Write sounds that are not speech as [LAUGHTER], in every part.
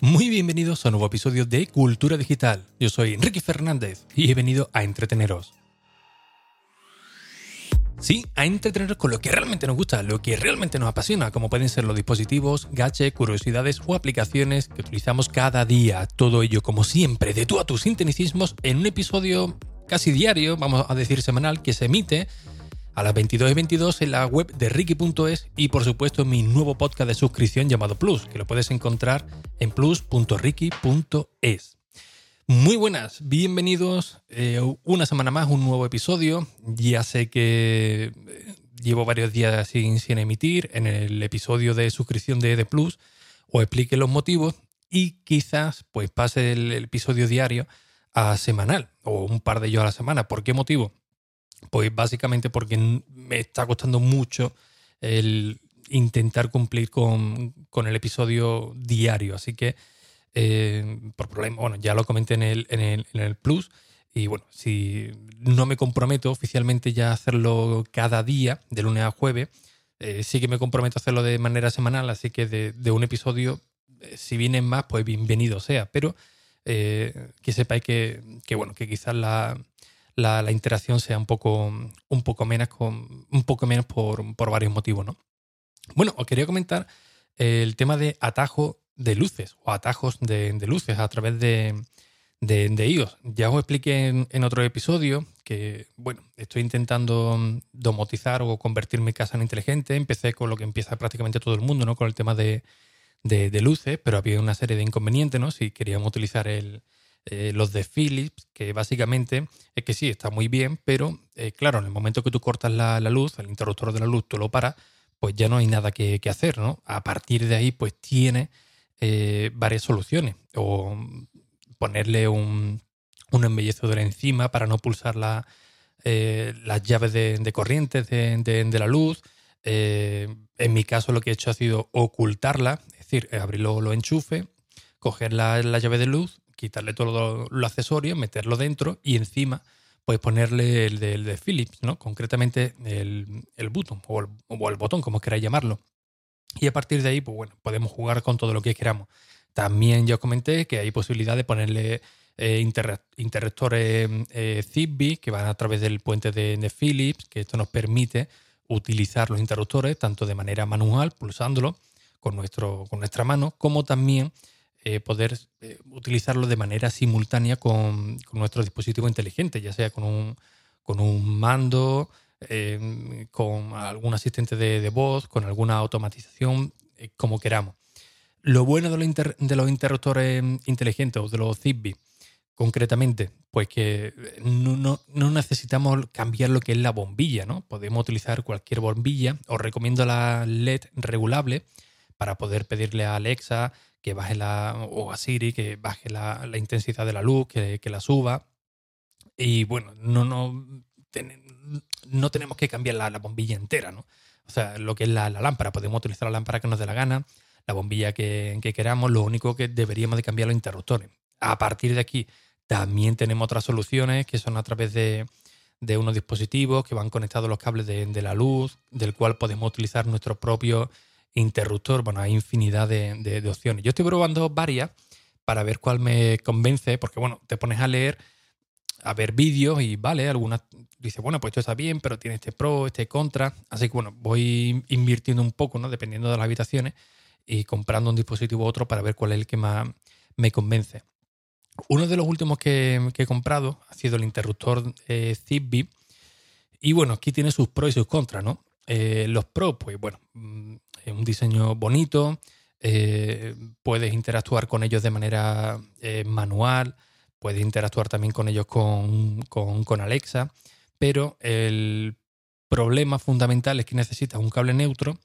Muy bienvenidos a un nuevo episodio de Cultura Digital. Yo soy Enrique Fernández y he venido a entreteneros. Sí, a entreteneros con lo que realmente nos gusta, lo que realmente nos apasiona, como pueden ser los dispositivos, gadgets, curiosidades o aplicaciones que utilizamos cada día. Todo ello, como siempre, de tú a tus sinteticismos en un episodio casi diario, vamos a decir semanal, que se emite a las 22 y 22 en la web de Ricky.es y por supuesto en mi nuevo podcast de suscripción llamado Plus, que lo puedes encontrar en plus.ricky.es. Muy buenas, bienvenidos eh, una semana más, un nuevo episodio. Ya sé que eh, llevo varios días sin, emitir en el episodio de suscripción de, de Plus o explique los motivos y quizás pues pase el episodio diario a semanal o un par de ellos a la semana. ¿Por qué motivo? Pues básicamente porque me está costando mucho el intentar cumplir con, el episodio diario. Así que, eh, por problema, bueno, ya lo comenté en el, en, el, en el Plus. Y bueno, si no me comprometo oficialmente ya a hacerlo cada día, de lunes a jueves, eh, sí que me comprometo a hacerlo de manera semanal. Así que de, un episodio, eh, si vienen más, pues bienvenido sea. Pero que sepáis que, que, bueno, que quizás la, la, interacción sea un poco, un poco menos, con, un poco menos por, por varios motivos. ¿no? Bueno, os quería comentar el tema de atajo de luces o atajos de, luces a través de, de, iOS. Ya os expliqué en, otro episodio que, bueno, estoy intentando domotizar o convertir mi casa en inteligente. Empecé con lo que empieza prácticamente todo el mundo, ¿no? Con el tema de, de luces, pero había una serie de inconvenientes, ¿no? Si queríamos utilizar el, eh, los de Philips, que básicamente es que sí, está muy bien, pero eh, claro, en el momento que tú cortas la, luz, el interruptor de la luz, tú lo paras, pues ya no hay nada que, hacer, ¿no? A partir de ahí, pues tiene eh, varias soluciones. O ponerle un, un embellecedor encima para no pulsar la, las llaves de, corriente de, la luz. en mi caso, lo que he hecho ha sido ocultarla, es decir, abrirlo los enchufes, coger la llave de luz, quitarle todo lo, accesorio, meterlo dentro y encima pues ponerle el de, de Philips, ¿no? Concretamente el, el botón o el, botón, como queráis llamarlo. Y a partir de ahí, pues bueno, podemos jugar con todo lo que queramos. También ya os comenté que hay posibilidad de ponerle eh, interruptores eh, Zigbee que van a través del puente de, de, Philips, que esto nos permite utilizar los interruptores tanto de manera manual, pulsándolo con, nuestro, con nuestra mano, como también eh, poder eh, utilizarlo de manera simultánea con, nuestro dispositivo inteligente, ya sea con un, con un mando, em, con algún asistente de, voz, con alguna automatización, eh, como queramos. Lo bueno de los, de interruptores inteligentes o de los Zigbee, concretamente, pues que no, no, necesitamos cambiar lo que es la bombilla, ¿no? Podemos utilizar cualquier bombilla. Os recomiendo la LED regulable para poder pedirle a Alexa que baje la, o a Siri, que baje la, intensidad de la luz, que, la suba. Y bueno, no, no, no tenemos que cambiar la, bombilla entera, ¿no? O sea, lo que es la, lámpara, podemos utilizar la lámpara que nos dé la gana, la bombilla que, queramos, lo único que deberíamos de cambiar los interruptores. A partir de aquí, también tenemos otras soluciones que son a través de, unos dispositivos que van conectados los cables de, de, la luz, del cual podemos utilizar nuestro propio interruptor. Bueno, hay infinidad de, opciones. Yo estoy probando varias para ver cuál me convence, porque bueno, te pones a leer, a ver vídeos y vale, algunas dice, bueno, pues esto está bien, pero tiene este pro, este contra. Así que bueno, voy invirtiendo un poco, ¿no? Dependiendo de las habitaciones y comprando un dispositivo u otro para ver cuál es el que más me convence. Uno de los últimos que, he comprado ha sido el interruptor eh. Y bueno, aquí tiene sus pros y sus contras, ¿no? Eh, los pros, pues bueno, mm, un diseño bonito, eh, puedes interactuar con ellos de manera eh, manual, puedes interactuar también con ellos con, Alexa, pero el problema fundamental es que necesitas un cable neutro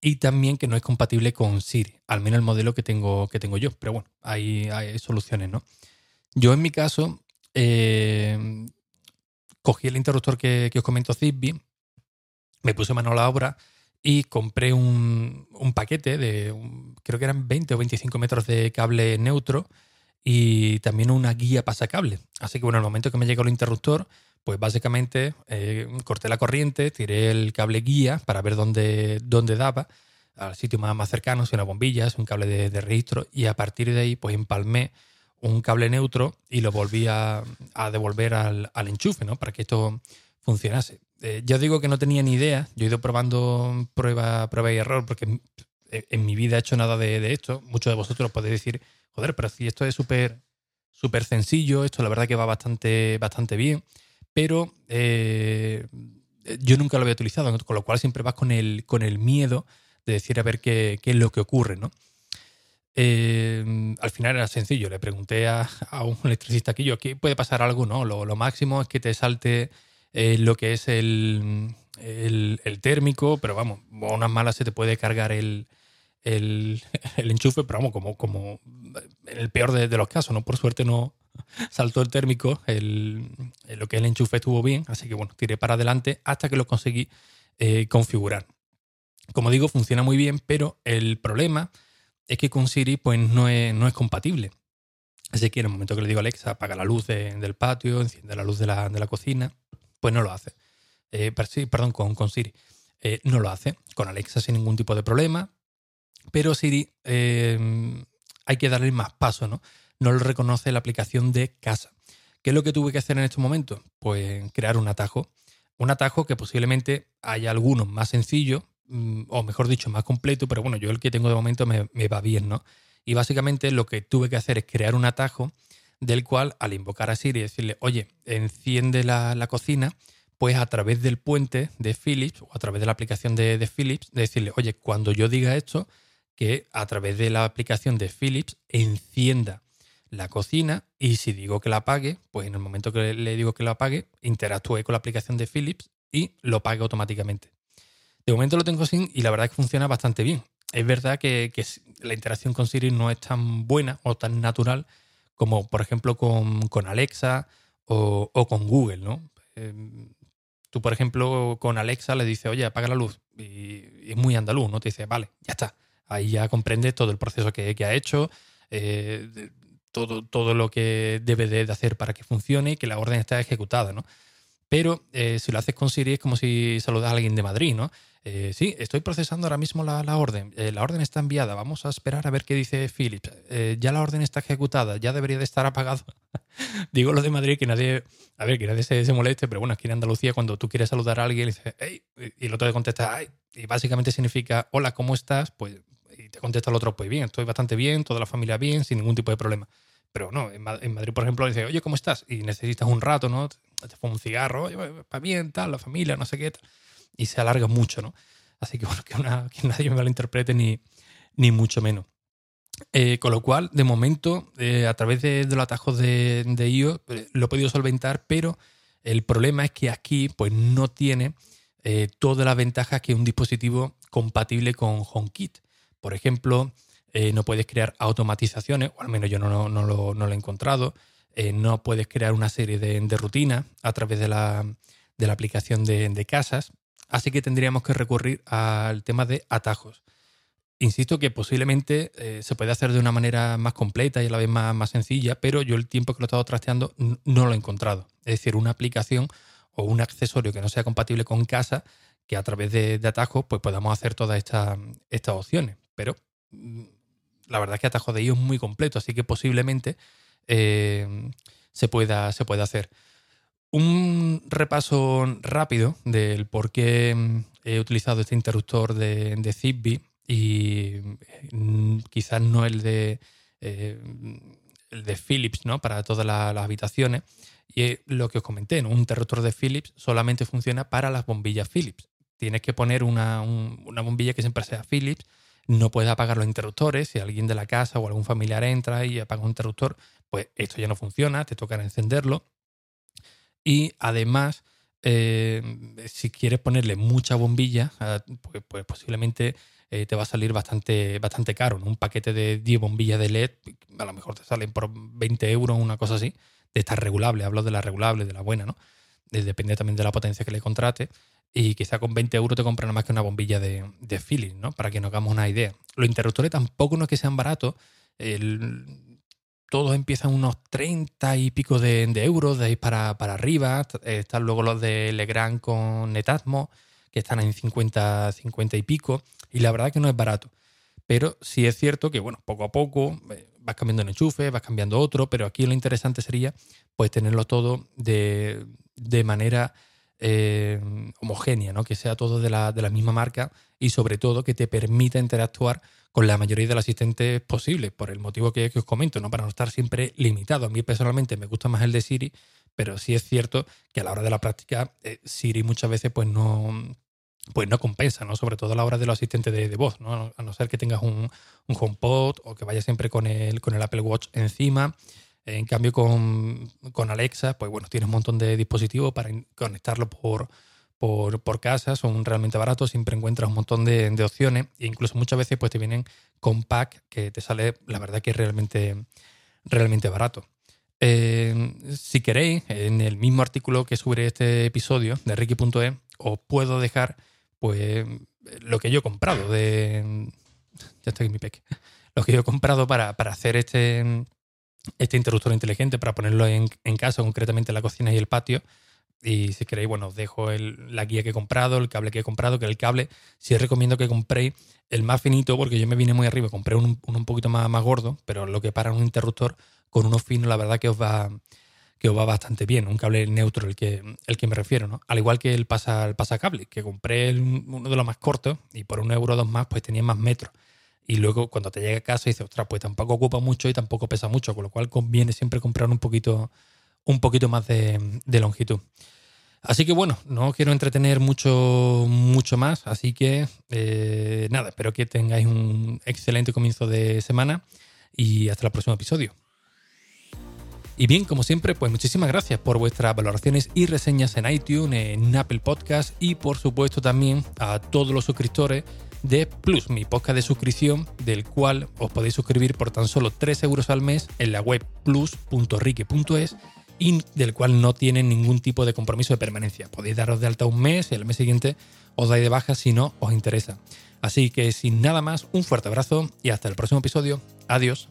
y también que no es compatible con Siri, al menos el modelo que tengo, que tengo yo. Pero bueno, hay, hay soluciones, ¿no? Yo en mi caso eh, cogí el interruptor que, que, os comento Zigbee, me puse mano a la obra y compré un, paquete de, creo que eran 20 o 25 metros de cable neutro y también una guía pasacable. Así que bueno, el momento que me llegó el interruptor, pues básicamente eh, corté la corriente, tiré el cable guía para ver dónde, dónde daba, al sitio más, más cercano, si una bombilla, si un cable de, registro, y a partir de ahí pues empalmé un cable neutro y lo volví a, devolver al, enchufe, ¿no? Para que esto funcionase. Eh, ya digo que no tenía ni idea, yo he ido probando prueba, prueba y error, porque en, mi vida he hecho nada de, esto. Muchos de vosotros podéis decir, joder, pero si esto es súper súper sencillo, esto la verdad que va bastante, bastante bien, pero eh, yo nunca lo había utilizado, con lo cual siempre vas con el, con el miedo de decir a ver qué, es lo que ocurre, ¿no? Eh, al final era sencillo, le pregunté a, un electricista aquí yo, ¿qué puede pasar algo? No, lo, máximo es que te salte eh, lo que es el, el, térmico, pero vamos, a unas malas se te puede cargar el, el, [LAUGHS] enchufe, pero vamos, como, como el peor de, los casos, ¿no? Por suerte no saltó el térmico, el, lo que es el enchufe estuvo bien, así que bueno, tiré para adelante hasta que lo conseguí eh, configurar. Como digo, funciona muy bien, pero el problema es que con Siri pues no es, no es compatible. Así que en el momento que le digo a Alexa, apaga la luz del patio, enciende la luz de la, de la cocina, pues no lo hace. Eh, perdón, con, con Siri. Eh, no lo hace. Con Alexa sin ningún tipo de problema. Pero Siri eh, hay que darle más paso, ¿no? No lo reconoce la aplicación de casa. ¿Qué es lo que tuve que hacer en este momento? Pues crear un atajo. Un atajo que posiblemente haya algunos más sencillo, mm, o mejor dicho, más completo, pero bueno, yo el que tengo de momento me, va bien, ¿no? Y básicamente lo que tuve que hacer es crear un atajo del cual al invocar a Siri y decirle, oye, enciende la, la cocina, pues a través del puente de Philips o a través de la aplicación de, de Philips, decirle, oye, cuando yo diga esto, que a través de la aplicación de Philips encienda la cocina y si digo que la apague, pues en el momento que le digo que la apague, interactúe con la aplicación de Philips y lo pague automáticamente. De momento lo tengo sin y la verdad es que funciona bastante bien. Es verdad que, la interacción con Siri no es tan buena o tan natural como por ejemplo con, Alexa o, con Google, ¿no? Em, tú, por ejemplo, con Alexa le dices, oye, apaga la luz. Y, es muy andaluz, ¿no? Te dice, vale, ya está. Ahí ya comprende todo el proceso que, ha hecho, eh, todo, todo lo que debe de hacer para que funcione y que la orden está ejecutada, ¿no? Pero eh, si lo haces con Siri es como si saludas a alguien de Madrid, ¿no? Eh, sí, estoy procesando ahora mismo la, orden. la orden está enviada. Vamos a esperar a ver qué dice Philips. ya la orden está ejecutada. Ya debería de estar apagado. [LAUGHS] Digo lo de Madrid que nadie, a ver, que nadie se, moleste, pero bueno, aquí en Andalucía cuando tú quieres saludar a alguien dices, hey, y el otro te contesta, ay, y básicamente significa, hola, ¿cómo estás? Pues y te contesta el otro, pues bien, estoy bastante bien, toda la familia bien, sin ningún tipo de problema. Pero no, en Madrid, por ejemplo, dice, oye, ¿cómo estás? Y necesitas un rato, ¿no? Te fumas un cigarro, oye, bien, tal, la familia, no sé qué, Y se alarga mucho, ¿no? Así que [LAUGHS] bueno, que, nadie me malinterprete ni, ni mucho menos. Eh, con lo cual, de momento, eh, a través de, los atajos de, de IO, eh, lo he podido solventar, pero el problema es que aquí pues, no tiene todas las ventajas que un dispositivo compatible con HomeKit. Por ejemplo, no puedes crear automatizaciones, o al menos yo no, lo, he encontrado. No puedes crear una serie de, rutinas a través de la, aplicación de, casas. Así que tendríamos que recurrir al tema de atajos. Insisto que posiblemente eh, se puede hacer de una manera más completa y a la vez más, sencilla, pero yo el tiempo que lo he estado trasteando no lo he encontrado. Es decir, una aplicación o un accesorio que no sea compatible con casa que a través de, atajos pues podamos hacer todas estas opciones pero mm, la verdad es que Atajo de IO es muy completo, así que posiblemente eh, se, pueda, se pueda hacer. Un repaso rápido del por qué mm, he utilizado este interruptor de, de y mm, quizás no el de, eh, el de Philips ¿no? para todas las, habitaciones. Y lo que os comenté, un interruptor de Philips solamente funciona para las bombillas Philips. Tienes que poner una, una bombilla que siempre sea Philips no puedes apagar los interruptores. Si alguien de la casa o algún familiar entra y apaga un interruptor, pues esto ya no funciona, te toca encenderlo. Y además, eh, si quieres ponerle mucha bombilla, ah, pues, pues, posiblemente eh, te va a salir bastante, bastante caro. Un paquete de 10 bombillas de LED, a lo mejor te salen por 20 euros, una cosa así, de esta regulable. Hablo de la regulable, de la buena, ¿no? Depende también de la potencia que le contrate y quizá con 20 euros te compran más que una bombilla de, de feeling, ¿no? Para que nos hagamos una idea. Los interruptores tampoco no es que sean baratos. Todos empiezan unos 30 y pico de, euros, de ahí para, arriba. Están luego los de Legrand con Netatmo, que están en 50, 50 y pico, y la verdad que no es barato. Pero sí es cierto que, bueno, poco a poco eh, vas cambiando el enchufe, vas cambiando otro, pero aquí lo interesante sería pues tenerlo todo de, manera eh, homogénea, ¿no? que sea todo de la, de la, misma marca y sobre todo que te permita interactuar con la mayoría de los asistentes posibles, por el motivo que, os comento, ¿no? para no estar siempre limitado. A mí personalmente me gusta más el de Siri, pero sí es cierto que a la hora de la práctica eh, Siri muchas veces pues no, pues no compensa, ¿no? Sobre todo a la hora de los asistentes de, voz, ¿no? A no ser que tengas un, HomePod o que vayas siempre con el, con el Apple Watch encima. En cambio, con, Alexa, pues bueno, tienes un montón de dispositivos para conectarlo por, por, casa, son realmente baratos, siempre encuentras un montón de, opciones e incluso muchas veces pues te vienen con pack que te sale, la verdad que es realmente, realmente barato. Eh, si queréis, en el mismo artículo que subiré este episodio de Ricky.e, os puedo dejar pues lo que yo he comprado de... Ya estoy en mi pec. Lo que yo he comprado para, hacer este, este interruptor inteligente, para ponerlo en, casa, concretamente en la cocina y el patio. Y si queréis, bueno, os dejo la guía que he comprado, el cable que he comprado, que el cable sí os recomiendo que compréis el más finito, porque yo me vine muy arriba, compré un, un poquito más, más gordo, pero lo que para un interruptor con uno fino, la verdad que os va, que os va bastante bien, un cable neutro el que, el que me refiero, ¿no? Al igual que el, pasa, el pasacable, que compré uno de los más cortos y por un euro o dos más pues tenía más metros. Y luego cuando te llega a casa dices, ostras, pues tampoco ocupa mucho y tampoco pesa mucho, con lo cual conviene siempre comprar un poquito, un poquito más de, longitud. Así que bueno, no quiero entretener mucho, mucho más, así que eh, nada, espero que tengáis un excelente comienzo de semana y hasta el próximo episodio. Y bien, como siempre, pues muchísimas gracias por vuestras valoraciones y reseñas en iTunes, en Apple Podcast y por supuesto también a todos los suscriptores de Plus, mi podcast de suscripción, del cual os podéis suscribir por tan solo 3 euros al mes en la web plus.rique.es y del cual no tienen ningún tipo de compromiso de permanencia. Podéis daros de alta un mes y al mes siguiente os dais de baja si no os interesa. Así que sin nada más, un fuerte abrazo y hasta el próximo episodio. Adiós.